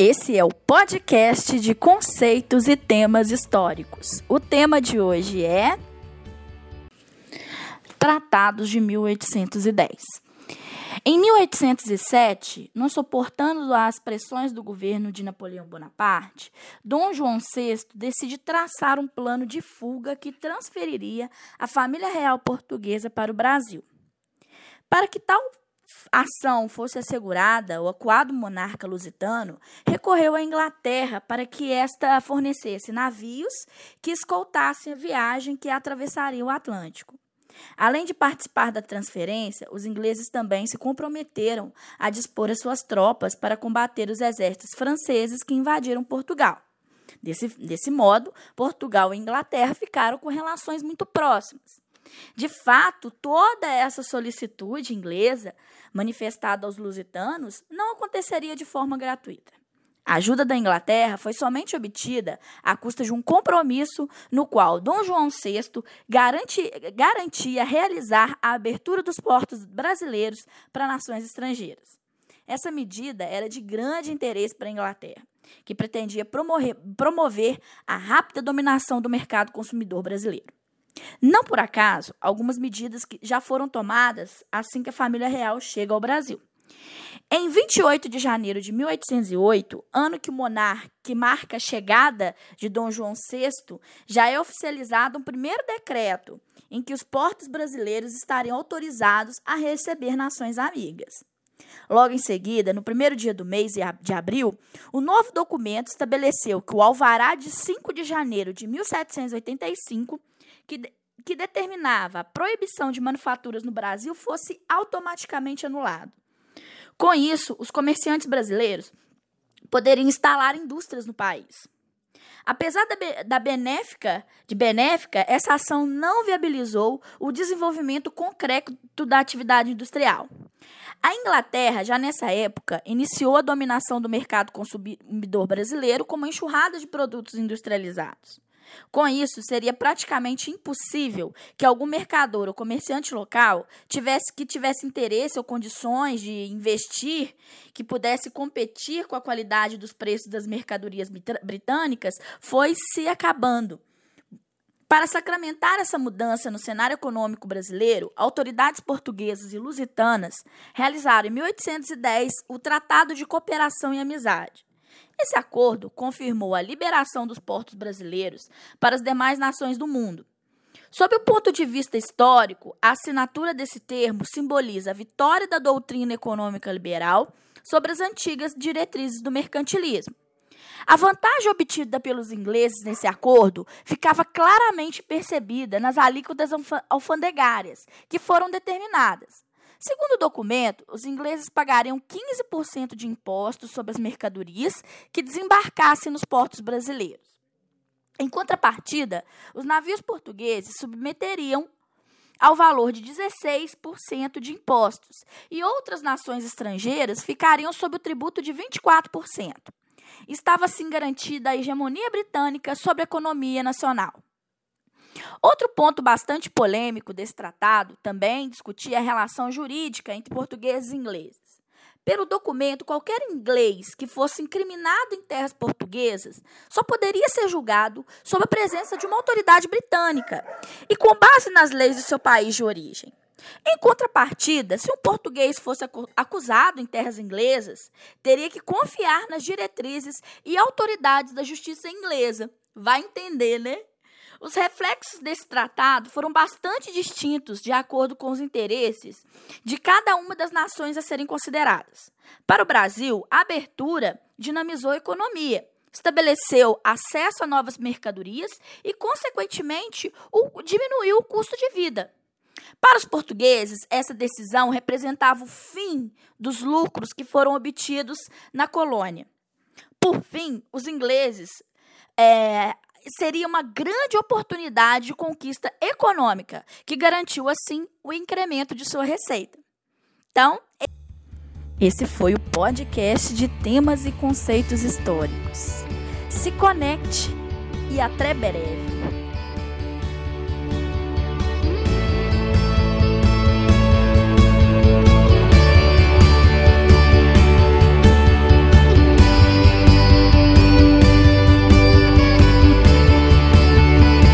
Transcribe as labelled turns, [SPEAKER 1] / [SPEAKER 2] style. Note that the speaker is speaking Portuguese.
[SPEAKER 1] Esse é o podcast de conceitos e temas históricos. O tema de hoje é Tratados de 1810. Em 1807, não suportando as pressões do governo de Napoleão Bonaparte, Dom João VI decide traçar um plano de fuga que transferiria a família real portuguesa para o Brasil. Para que tal ação fosse assegurada, o acuado monarca lusitano recorreu à Inglaterra para que esta fornecesse navios que escoltassem a viagem que atravessaria o Atlântico. Além de participar da transferência, os ingleses também se comprometeram a dispor as suas tropas para combater os exércitos franceses que invadiram Portugal. Desse, desse modo, Portugal e Inglaterra ficaram com relações muito próximas. De fato, toda essa solicitude inglesa manifestada aos lusitanos não aconteceria de forma gratuita. A ajuda da Inglaterra foi somente obtida à custa de um compromisso no qual Dom João VI garanti, garantia realizar a abertura dos portos brasileiros para nações estrangeiras. Essa medida era de grande interesse para a Inglaterra, que pretendia promover, promover a rápida dominação do mercado consumidor brasileiro. Não por acaso, algumas medidas que já foram tomadas assim que a família real chega ao Brasil. Em 28 de janeiro de 1808, ano que o monarca que marca a chegada de Dom João VI, já é oficializado um primeiro decreto em que os portos brasileiros estariam autorizados a receber nações amigas. Logo em seguida, no primeiro dia do mês de abril, o novo documento estabeleceu que o alvará de 5 de janeiro de 1785, que, que determinava a proibição de manufaturas no Brasil, fosse automaticamente anulado. Com isso, os comerciantes brasileiros poderiam instalar indústrias no país. Apesar da, da benéfica, de benéfica, essa ação não viabilizou o desenvolvimento concreto da atividade industrial. A Inglaterra, já nessa época, iniciou a dominação do mercado consumidor brasileiro com uma enxurrada de produtos industrializados. Com isso, seria praticamente impossível que algum mercador ou comerciante local tivesse que tivesse interesse ou condições de investir que pudesse competir com a qualidade dos preços das mercadorias britânicas foi se acabando. Para sacramentar essa mudança no cenário econômico brasileiro, autoridades portuguesas e lusitanas realizaram em 1810 o Tratado de Cooperação e Amizade. Esse acordo confirmou a liberação dos portos brasileiros para as demais nações do mundo. Sob o ponto de vista histórico, a assinatura desse termo simboliza a vitória da doutrina econômica liberal sobre as antigas diretrizes do mercantilismo. A vantagem obtida pelos ingleses nesse acordo ficava claramente percebida nas alíquotas alfandegárias, que foram determinadas. Segundo o documento, os ingleses pagariam 15% de impostos sobre as mercadorias que desembarcassem nos portos brasileiros. Em contrapartida, os navios portugueses submeteriam ao valor de 16% de impostos, e outras nações estrangeiras ficariam sob o tributo de 24%. Estava assim garantida a hegemonia britânica sobre a economia nacional. Outro ponto bastante polêmico desse tratado também discutia a relação jurídica entre portugueses e ingleses. Pelo documento, qualquer inglês que fosse incriminado em terras portuguesas só poderia ser julgado sob a presença de uma autoridade britânica e com base nas leis do seu país de origem. Em contrapartida, se um português fosse acusado em terras inglesas, teria que confiar nas diretrizes e autoridades da justiça inglesa. Vai entender, né? Os reflexos desse tratado foram bastante distintos de acordo com os interesses de cada uma das nações a serem consideradas. Para o Brasil, a abertura dinamizou a economia, estabeleceu acesso a novas mercadorias e, consequentemente, o, diminuiu o custo de vida. Para os portugueses, essa decisão representava o fim dos lucros que foram obtidos na colônia. Por fim, os ingleses é, seria uma grande oportunidade de conquista econômica, que garantiu, assim, o incremento de sua receita. Então, esse foi o podcast de temas e conceitos históricos. Se conecte e até breve.